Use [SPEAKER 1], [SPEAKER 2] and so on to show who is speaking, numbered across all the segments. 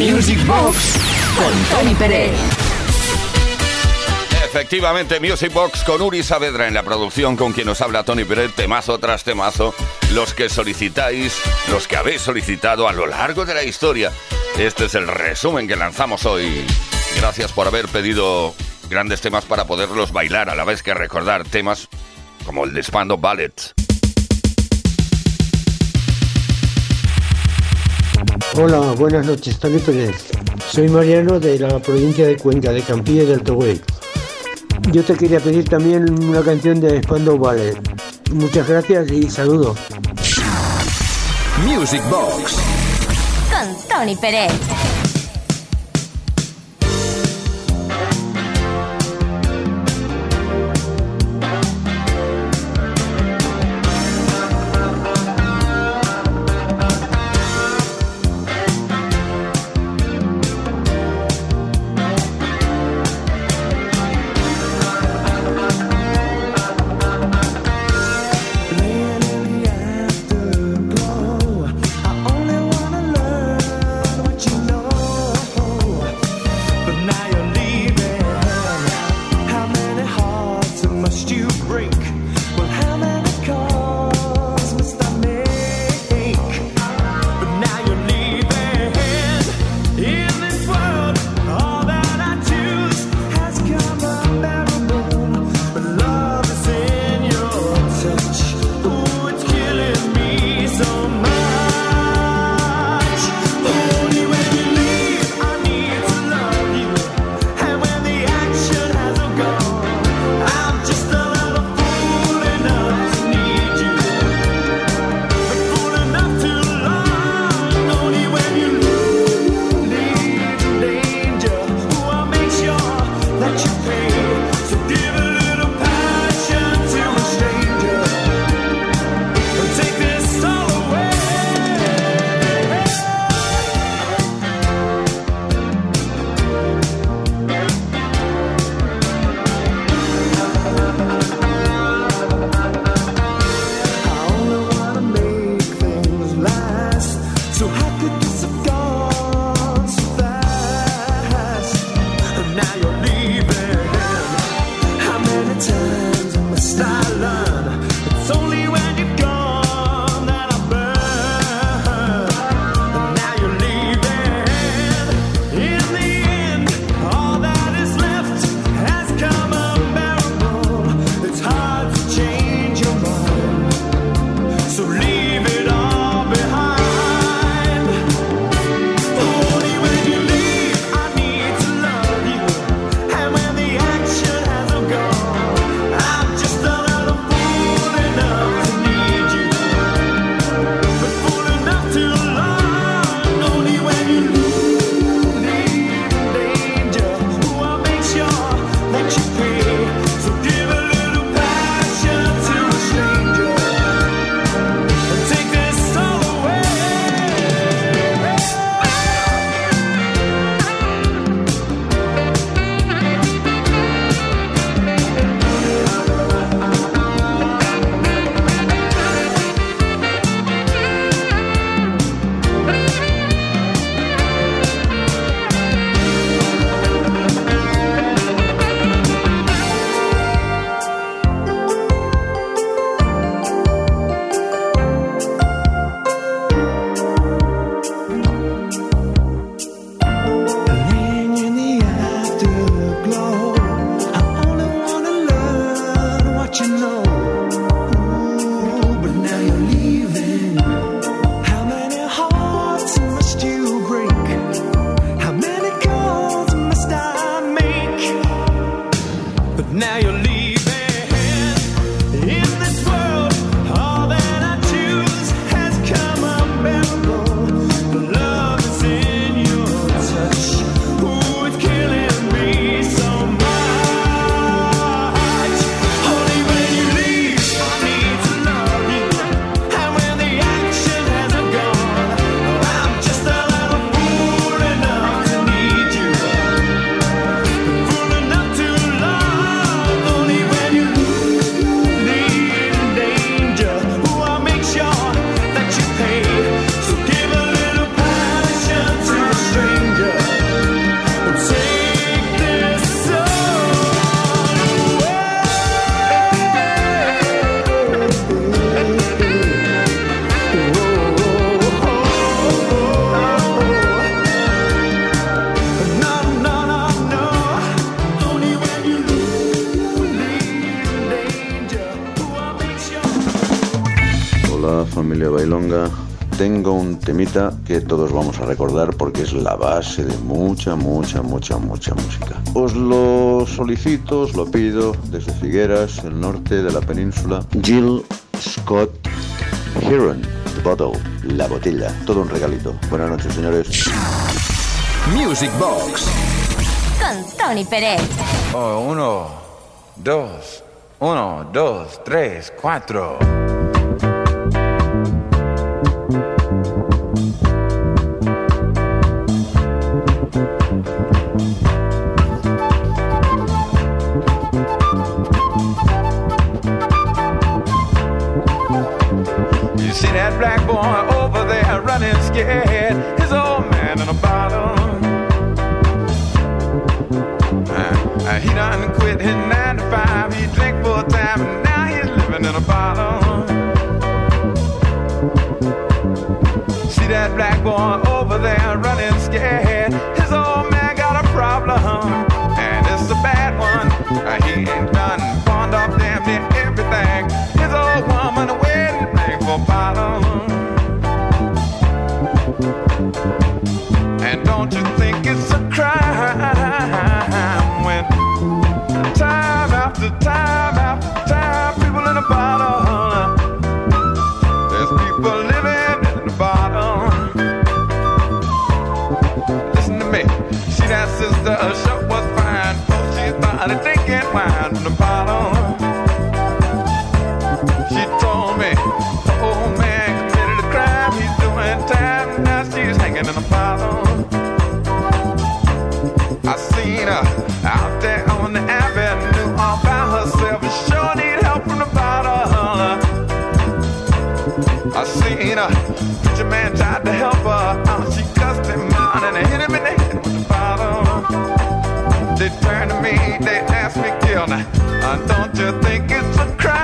[SPEAKER 1] Music Box con Tony Pérez.
[SPEAKER 2] Efectivamente, Music Box con Uri Saavedra en la producción, con quien nos habla Tony Pérez, temazo tras temazo, los que solicitáis, los que habéis solicitado a lo largo de la historia. Este es el resumen que lanzamos hoy. Gracias por haber pedido grandes temas para poderlos bailar a la vez que recordar temas como el de Spando Ballet.
[SPEAKER 3] Hola, buenas noches, Tony Pérez. Soy Mariano de la provincia de Cuenca, de Campilla del Togüey. Yo te quería pedir también una canción de Spando Ballet. Muchas gracias y saludos.
[SPEAKER 1] Music Box
[SPEAKER 4] con Tony Pérez.
[SPEAKER 5] Temita que todos vamos a recordar porque es la base de mucha, mucha, mucha, mucha música. Os lo solicito, os lo pido desde Figueras, el norte de la península. Jill Scott Heron, The Bottle, la botella, todo un regalito. Buenas noches, señores.
[SPEAKER 1] Music Box.
[SPEAKER 4] Con Tony Pérez.
[SPEAKER 6] Oh, uno, dos, uno, dos, tres, cuatro. Seen her. Preacher man tried to help her out. She cussed him out and hit him in the head with the bottle. They turned to me, they asked me, Gil, now, uh, don't you think it's a crime?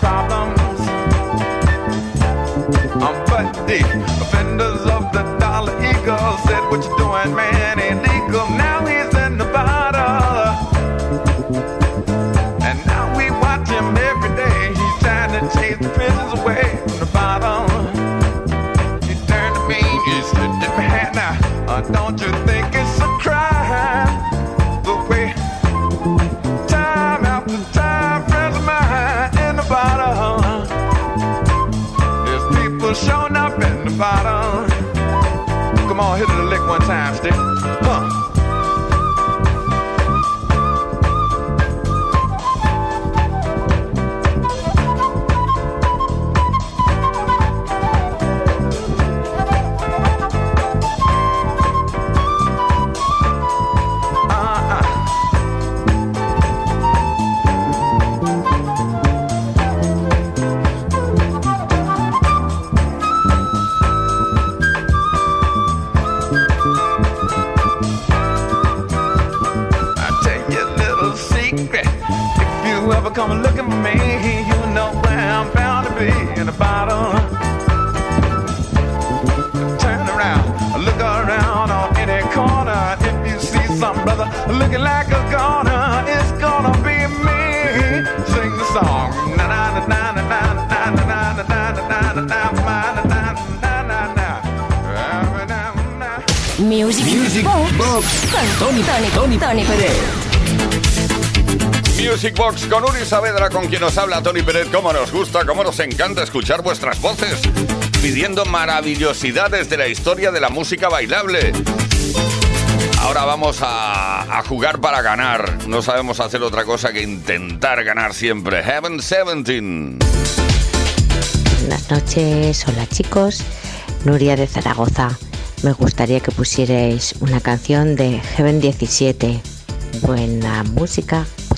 [SPEAKER 6] Problems. Um, but the offenders of the dollar eagle said, What you doing, man? Illegal. Now he's in the bottle. And now we watch him every day. He's trying to chase the prisons away from the bottom. He turned to me, he said, man, now, uh, don't you
[SPEAKER 4] Music con
[SPEAKER 2] Uri Saavedra, con quien nos habla Tony Pérez. Cómo nos gusta, cómo nos encanta escuchar vuestras voces, pidiendo maravillosidades de la historia de la música bailable. Ahora vamos a, a jugar para ganar. No sabemos hacer otra cosa que intentar ganar siempre. Heaven 17.
[SPEAKER 7] Buenas noches, hola chicos, Nuria de Zaragoza. Me gustaría que pusierais una canción de Heaven 17. Buena música,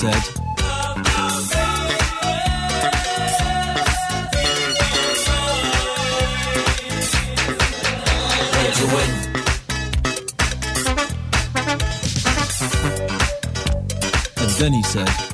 [SPEAKER 8] Said. And then he said,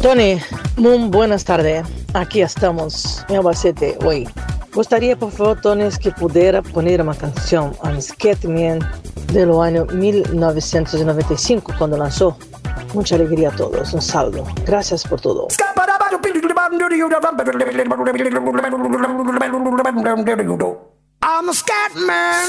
[SPEAKER 9] Tony, muy buenas tardes. Aquí estamos en Albacete hoy. Gustaría, por favor, Tony, que pudiera poner una canción a Scatman del año 1995 cuando lanzó. Mucha alegría a todos. Un saludo. Gracias por todo.
[SPEAKER 10] I'm a.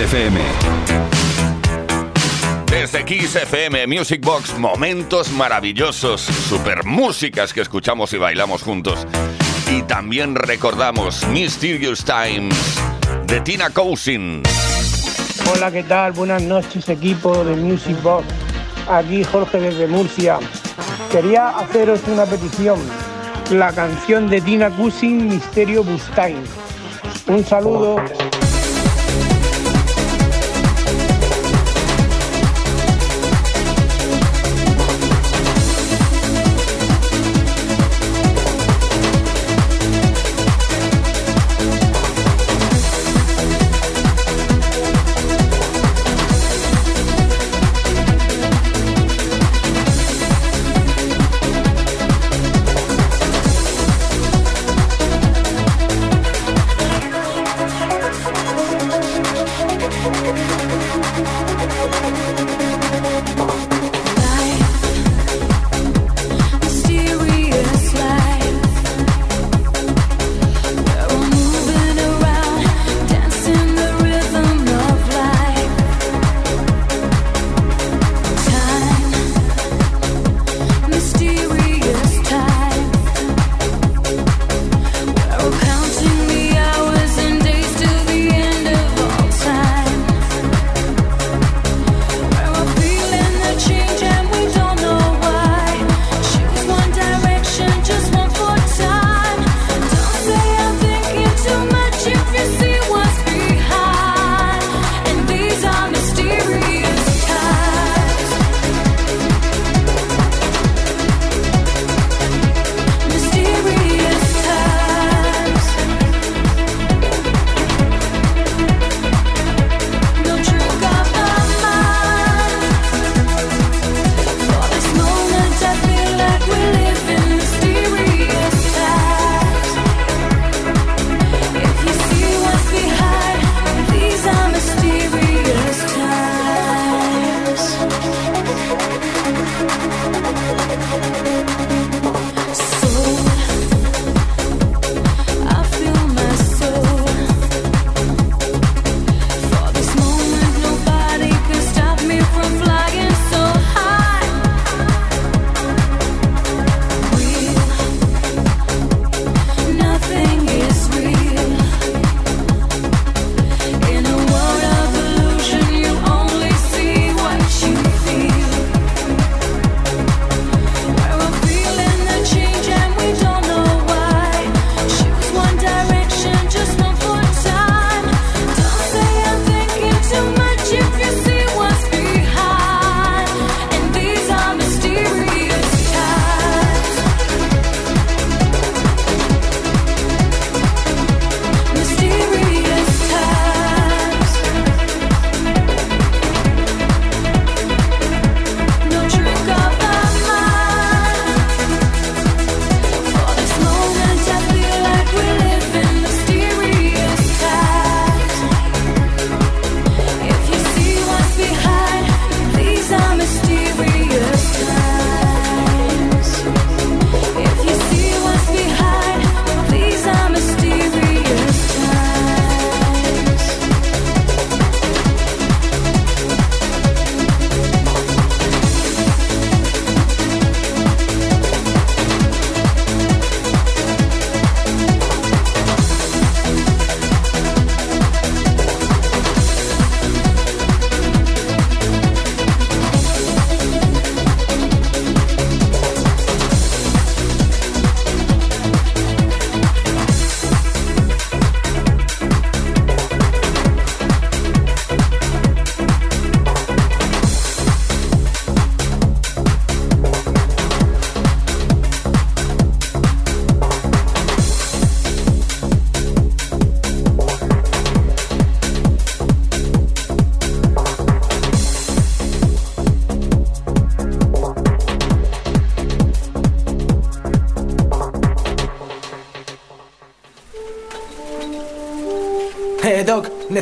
[SPEAKER 1] En Kiss FM.
[SPEAKER 2] Desde Kiss FM Music Box, momentos maravillosos, super músicas que escuchamos y bailamos juntos. Y también recordamos Mysterious Times de Tina Cousin.
[SPEAKER 11] Hola, ¿qué tal? Buenas noches, equipo de Music Box. Aquí Jorge desde Murcia. Quería haceros una petición. La canción de Tina Cousin, Misterio Bustain. Un saludo.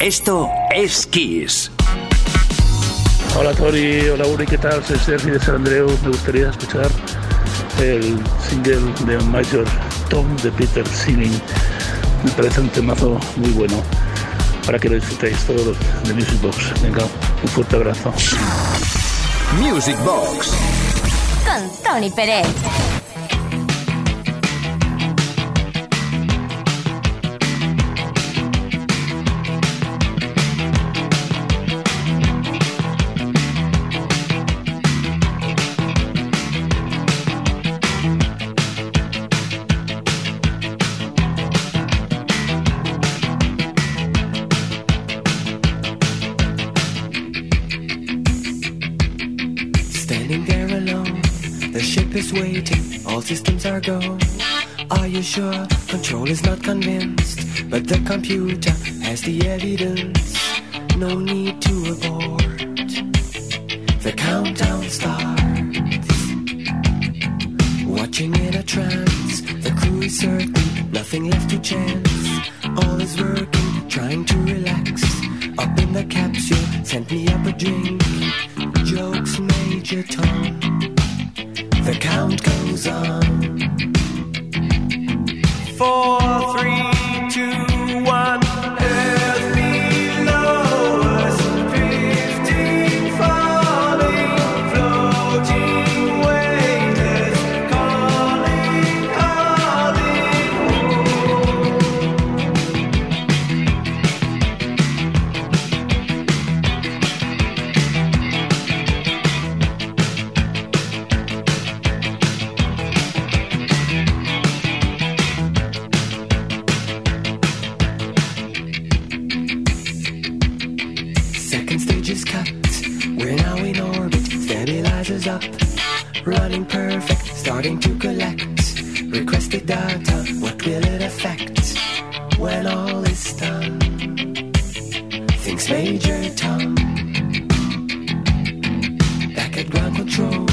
[SPEAKER 1] Esto es Kiss.
[SPEAKER 12] Hola Tori, hola Uri, ¿qué tal? Soy Sergi de San Andreu. Me gustaría escuchar el single de Major Tom de Peter Singing. Me parece un temazo muy bueno para que lo disfrutéis todos de Music Box. Venga, un fuerte abrazo.
[SPEAKER 1] Music Box.
[SPEAKER 4] Con Tony Pérez.
[SPEAKER 13] Waiting, all systems are go. Are you sure? Control is not convinced, but the computer has the evidence. No need to abort. The countdown starts. Watching in a trance, the crew is certain, nothing left to chance. Is cut. We're now in orbit. Stabilizers up. Running perfect. Starting to collect. Requested data. What will it affect when all is done? Thinks Major Tom. Back at ground control.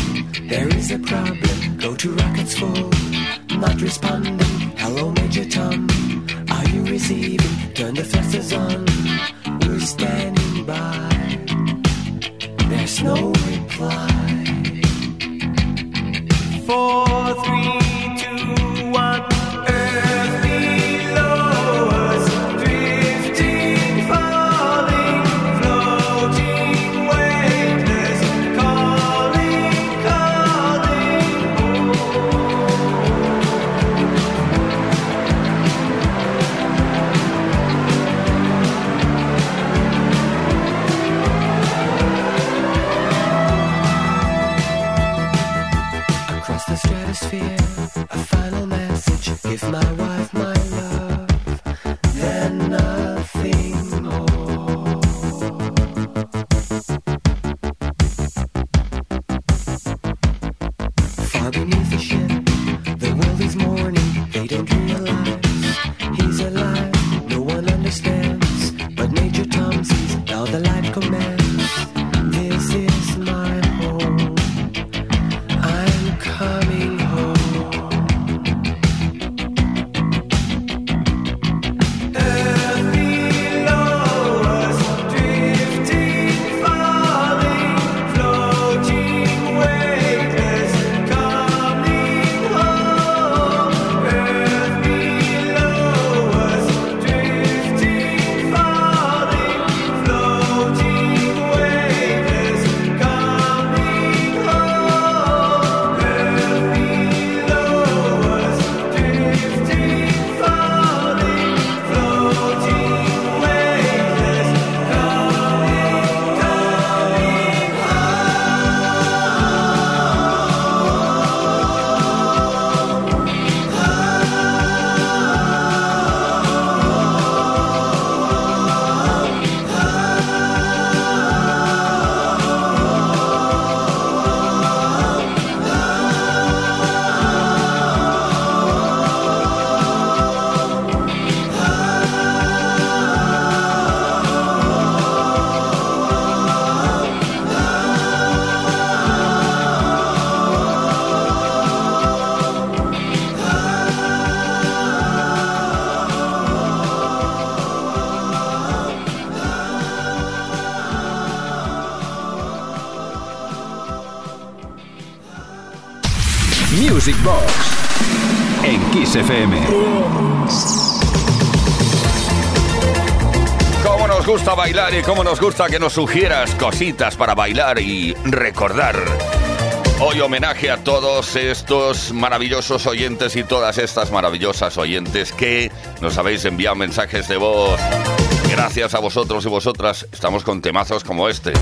[SPEAKER 13] There is a problem. Go to rockets full. Not responding. Hello, Major Tom. Are you receiving? Turn the thrusters on. We're standing by no reply.
[SPEAKER 2] For y cómo nos gusta que nos sugieras cositas para bailar y recordar. Hoy homenaje a todos estos maravillosos oyentes y todas estas maravillosas oyentes que nos habéis enviado mensajes de voz. Gracias a vosotros y vosotras estamos con temazos como este.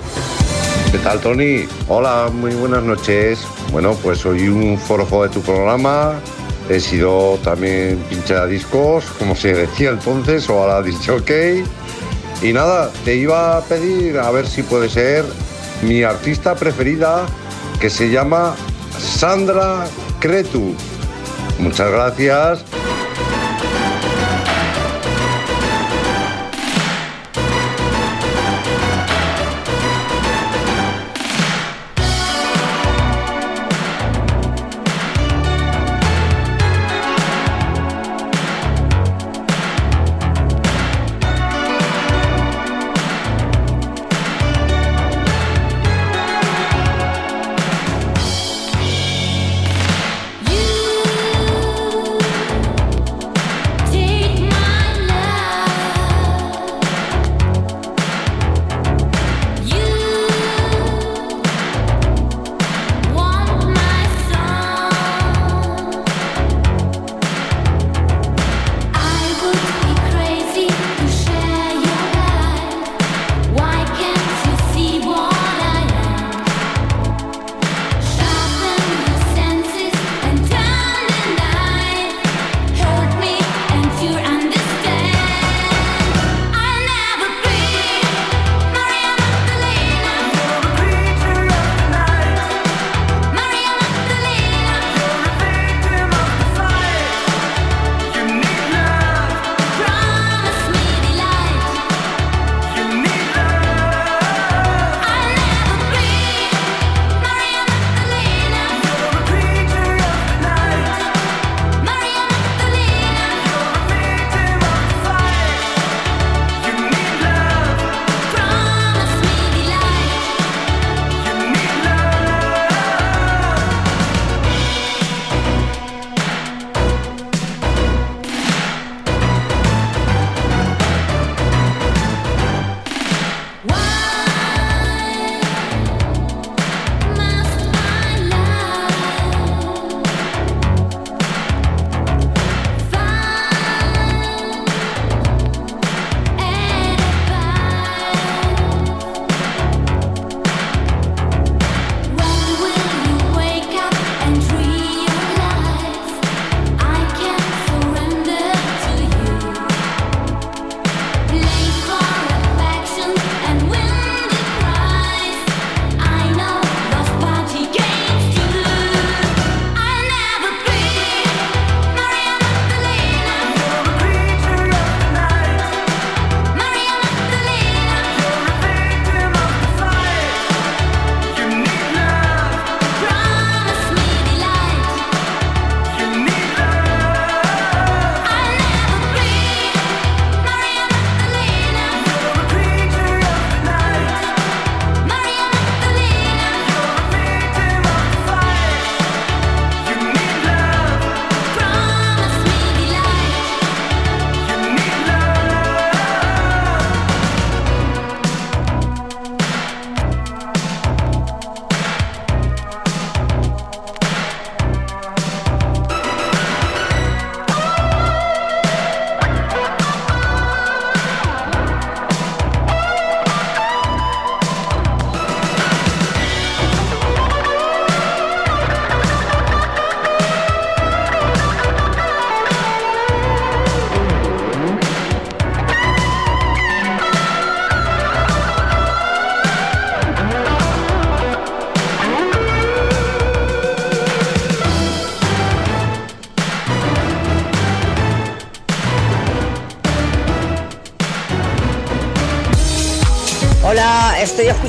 [SPEAKER 14] ¿Qué tal, Tony? Hola, muy buenas noches. Bueno, pues soy un forofo de tu programa. He sido también pincha discos, como se decía entonces, o ahora dicho ok. Y nada, te iba a pedir a ver si puede ser mi artista preferida, que se llama Sandra Cretu. Muchas gracias.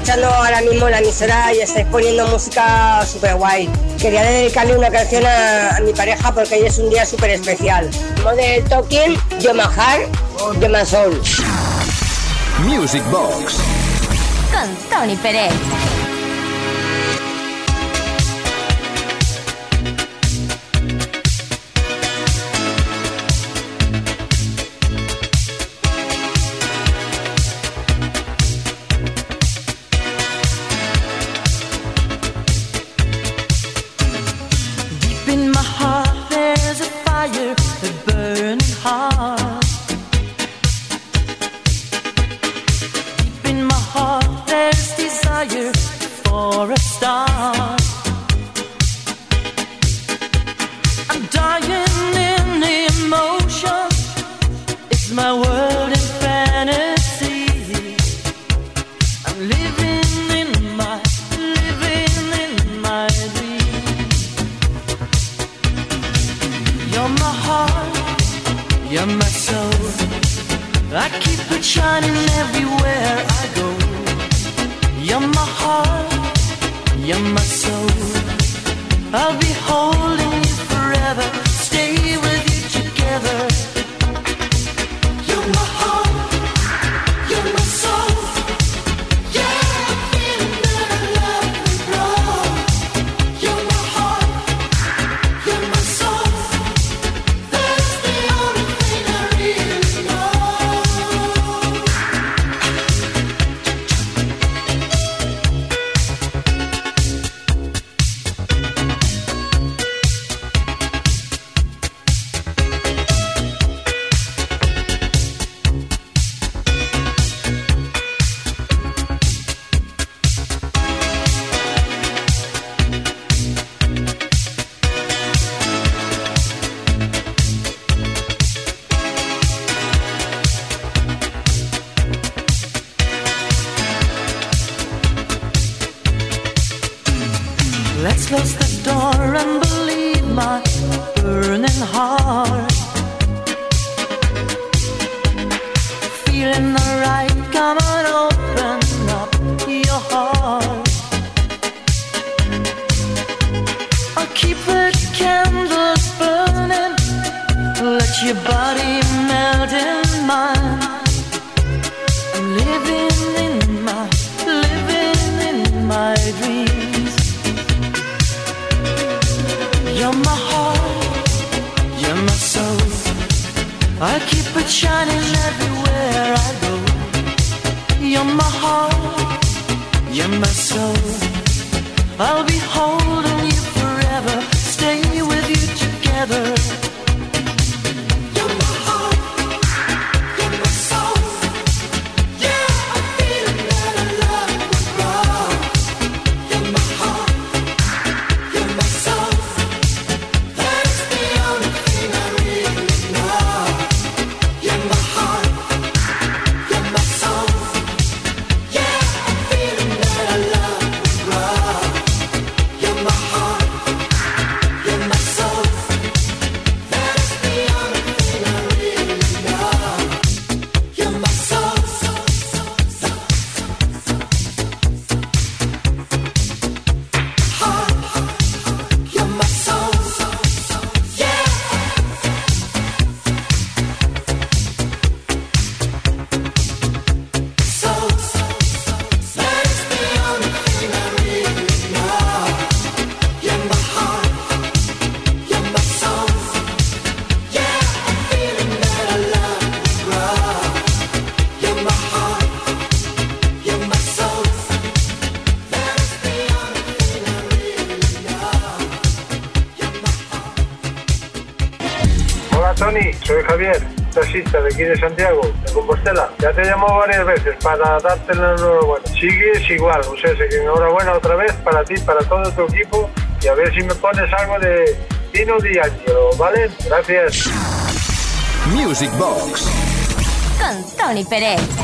[SPEAKER 15] Escuchando ahora mismo la emisora y estáis poniendo música super guay. Quería dedicarle una canción a, a mi pareja porque hoy es un día súper especial. Model Talking, Yo Mahar, Yo My Soul.
[SPEAKER 1] Music Box
[SPEAKER 4] Con Tony Pérez.
[SPEAKER 16] close
[SPEAKER 17] para darte la enhorabuena. Sigues igual, o sea, que enhorabuena otra vez para ti, para todo tu equipo y a ver si me pones algo de Dino Di Angelo, ¿vale? Gracias.
[SPEAKER 1] Music Box
[SPEAKER 18] con Tony Pérez.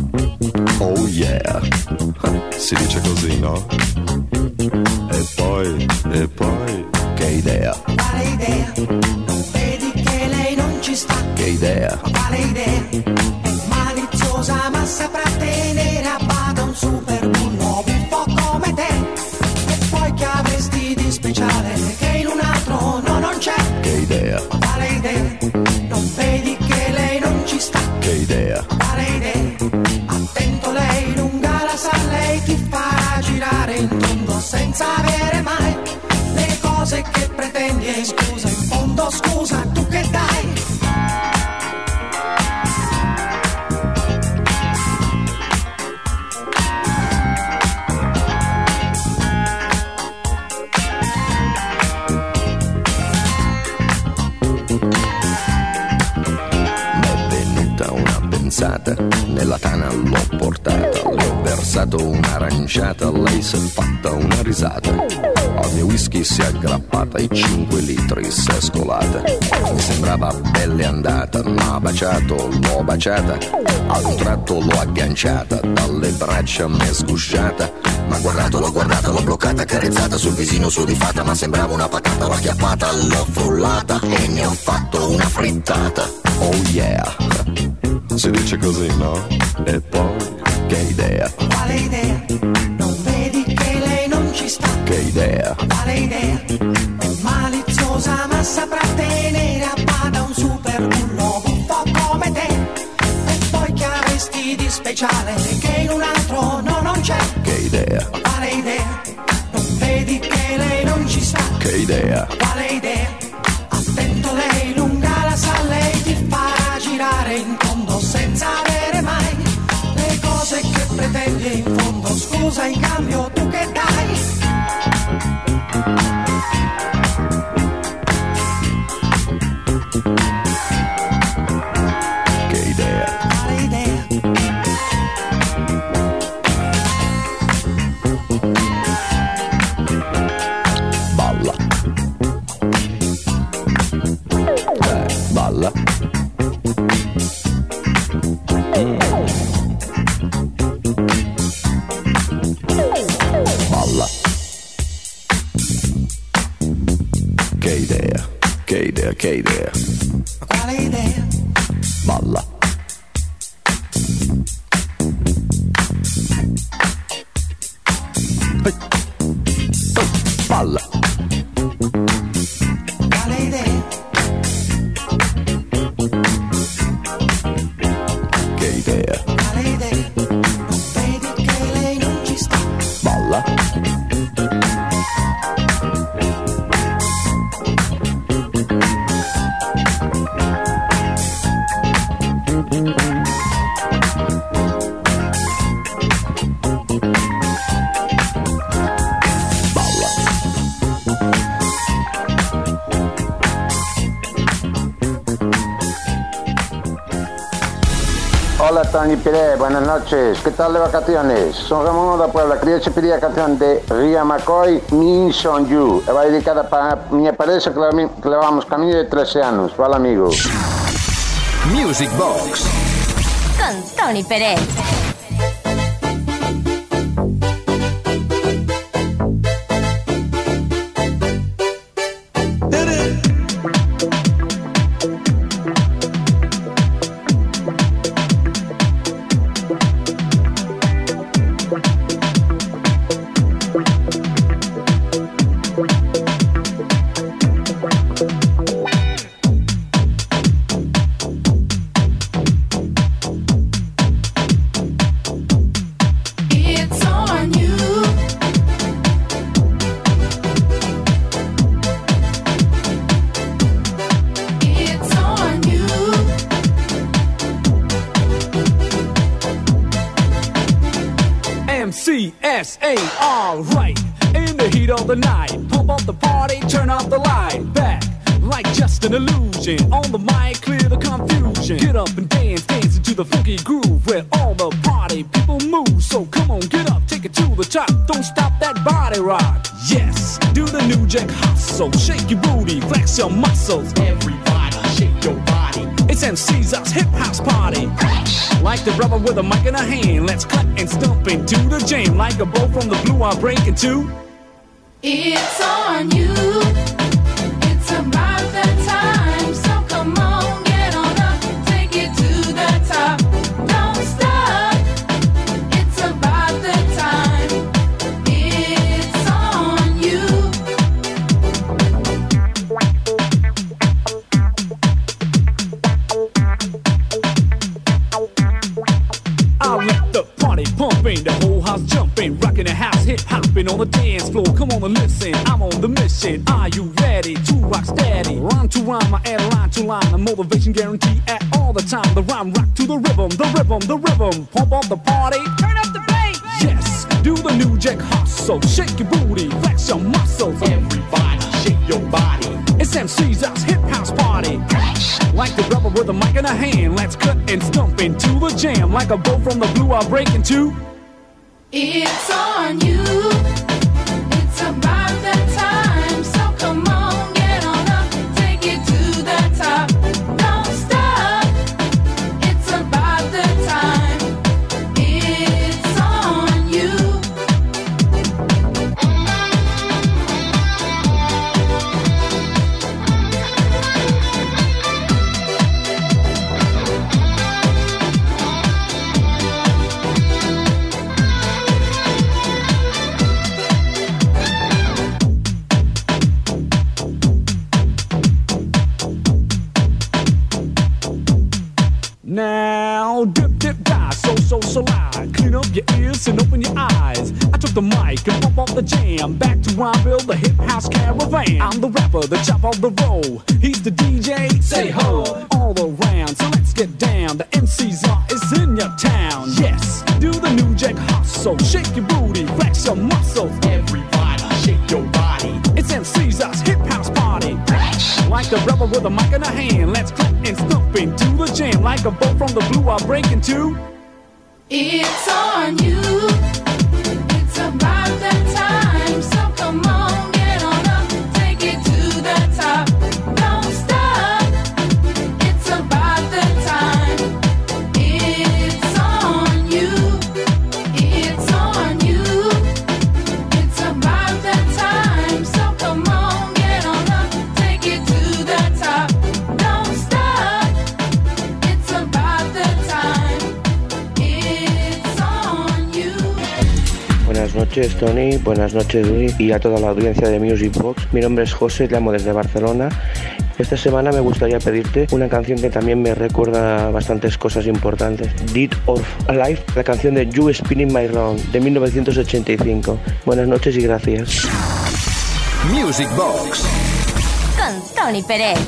[SPEAKER 19] Oh yeah, si dice così, no? E poi, e poi, che idea?
[SPEAKER 10] Quale idea? Vedi che lei non ci sta.
[SPEAKER 19] Che idea?
[SPEAKER 10] Quale idea? È maliziosa ma saprà lei
[SPEAKER 19] si è fatta una risata. Al mio whisky si è aggrappata, i 5 litri si è scolata. Mi sembrava belle andata, ma baciato, l'ho baciata. Ad un tratto l'ho agganciata, dalle braccia mi è sgusciata. Ma guardato, l'ho guardata, l'ho bloccata, carezzata sul visino sudifata, ma sembrava una patata, l'ho acchiappata, l'ho frullata e ne ho fatto una frittata. Oh yeah! Si dice così, no? E poi, che idea,
[SPEAKER 10] Quale idea? Che
[SPEAKER 19] idea.
[SPEAKER 10] Quale idea? Maliziosa ma saprà tenere a bada un super bullo buffo come te. E poi che avresti di speciale che in un altro no non c'è?
[SPEAKER 19] Che idea,
[SPEAKER 10] Quale idea? Non vedi che lei non ci sta?
[SPEAKER 19] che idea.
[SPEAKER 10] Quale idea? Attento lei lunga la sa, lei ti farà girare in fondo senza avere mai le cose che pretendi in fondo. Scusa in cambio okay
[SPEAKER 19] there.
[SPEAKER 20] Hola Tony Pérez, buenas noches. ¿Qué tal de vacaciones? Son Ramón da Puebla. Quería a canción de Ria McCoy, Me Son You. Vai dedicada para a miña pareja que, que levamos camiño de 13 anos. Vale, amigo.
[SPEAKER 1] Music Box.
[SPEAKER 4] Con Tony Pérez.
[SPEAKER 21] Your body. It's MC's hip house party. Like the brother with a mic in a hand, let's clap and stomp into the jam. Like a bow from the blue, I'm breaking two.
[SPEAKER 22] It's on you.
[SPEAKER 21] Jumping, rocking the house, hip hopping on the dance floor. Come on and listen, I'm on the mission. Are you ready to rock steady? Rhyme to rhyme, I add line to line. A motivation guarantee at all the time. The rhyme rock to the rhythm, the rhythm, the rhythm. Pump up the party. Turn up the bass. Yes, do the new jack hustle. Shake your booty, flex your muscles. Everybody, shake your body. It's MC's house, hip house party. Like the rebel with a mic in a hand. Let's cut and stump into the jam. Like a bow from the blue, I'll break into.
[SPEAKER 22] It's on you. It's about
[SPEAKER 21] die, so, so, slide. Clean up your ears and open your eyes. I took the mic and bump off the jam. Back to Rhymeville, the hip house caravan. I'm the rapper, the chop of the roll. He's the DJ, say ho, all around. So let's get down. The MC's are is in your town. Yes, do the new jack hustle. Shake your booty, flex your muscles. Everybody, shake your body. It's MC's us hip house party. Like the rebel with a mic in a hand. Let's clap and stomp into the jam. Like a bolt from the blue, I'll break into.
[SPEAKER 22] It's on you.
[SPEAKER 23] Noches Tony, buenas noches Luis y a toda la audiencia de Music Box. Mi nombre es José, llamo desde Barcelona. Esta semana me gustaría pedirte una canción que también me recuerda bastantes cosas importantes. Dead of Alive, la canción de You Spinning My Round de 1985. Buenas noches y gracias.
[SPEAKER 1] Music Box.
[SPEAKER 4] Con Tony Pérez.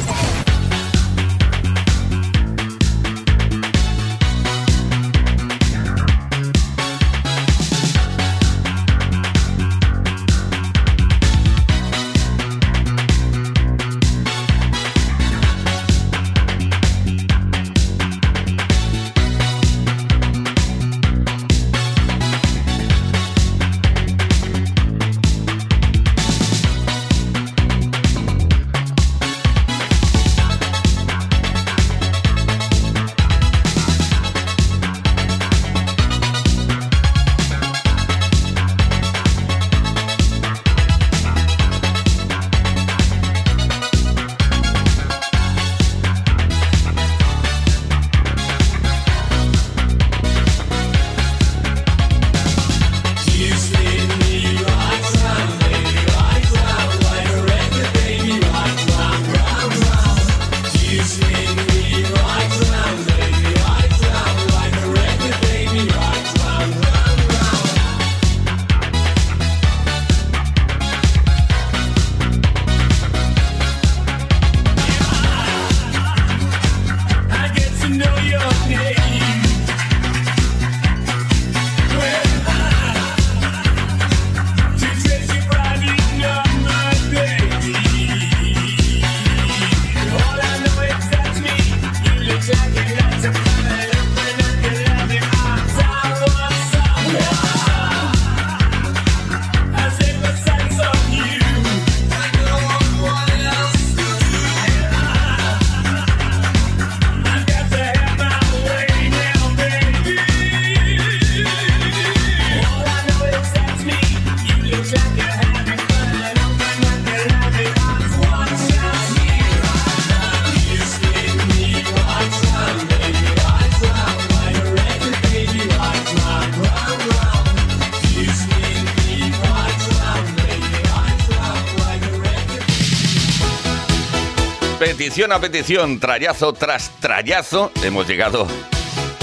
[SPEAKER 2] Petición a petición, trayazo tras trayazo, hemos llegado,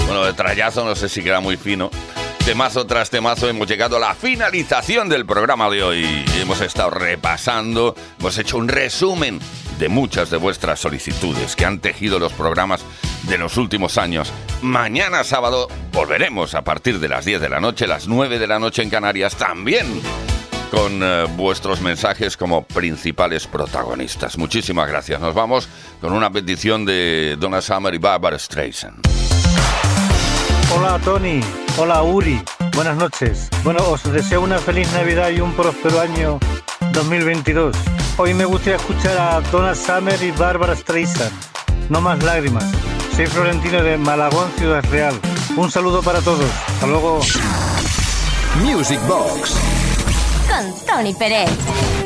[SPEAKER 2] bueno, de trayazo no sé si queda muy fino, Temazo tras temazo hemos llegado a la finalización del programa de hoy. Hemos estado repasando, hemos hecho un resumen de muchas de vuestras solicitudes que han tejido los programas de los últimos años. Mañana sábado volveremos a partir de las 10 de la noche, las 9 de la noche en Canarias también con eh, vuestros mensajes como principales protagonistas. Muchísimas gracias. Nos vamos con una petición de Donna Summer y Barbara Streisand.
[SPEAKER 17] Hola Tony, hola Uri, buenas noches. Bueno, os deseo una feliz Navidad y un próspero año 2022. Hoy me gustaría escuchar a Donna Summer y Bárbara Streisand. No más lágrimas. Soy Florentino de Malagón, Ciudad Real. Un saludo para todos. Hasta luego.
[SPEAKER 1] Music Box.
[SPEAKER 4] Tony Pérez.